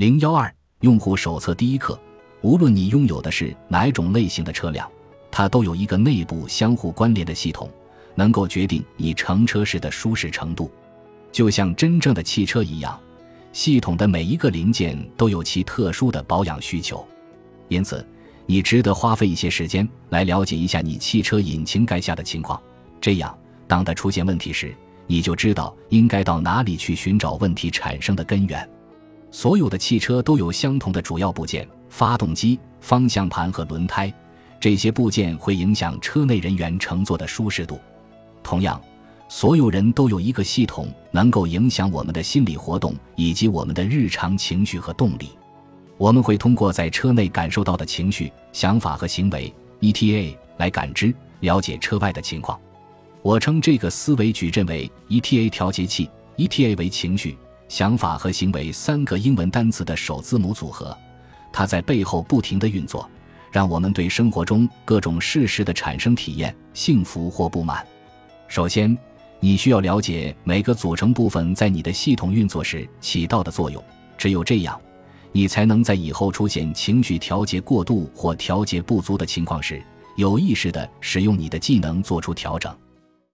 零幺二用户手册第一课：无论你拥有的是哪种类型的车辆，它都有一个内部相互关联的系统，能够决定你乘车时的舒适程度。就像真正的汽车一样，系统的每一个零件都有其特殊的保养需求。因此，你值得花费一些时间来了解一下你汽车引擎盖下的情况。这样，当它出现问题时，你就知道应该到哪里去寻找问题产生的根源。所有的汽车都有相同的主要部件：发动机、方向盘和轮胎。这些部件会影响车内人员乘坐的舒适度。同样，所有人都有一个系统，能够影响我们的心理活动以及我们的日常情绪和动力。我们会通过在车内感受到的情绪、想法和行为 （ETA） 来感知、了解车外的情况。我称这个思维矩阵为 ETA 调节器。ETA 为情绪。想法和行为三个英文单词的首字母组合，它在背后不停地运作，让我们对生活中各种事实的产生体验，幸福或不满。首先，你需要了解每个组成部分在你的系统运作时起到的作用。只有这样，你才能在以后出现情绪调节过度或调节不足的情况时，有意识地使用你的技能做出调整。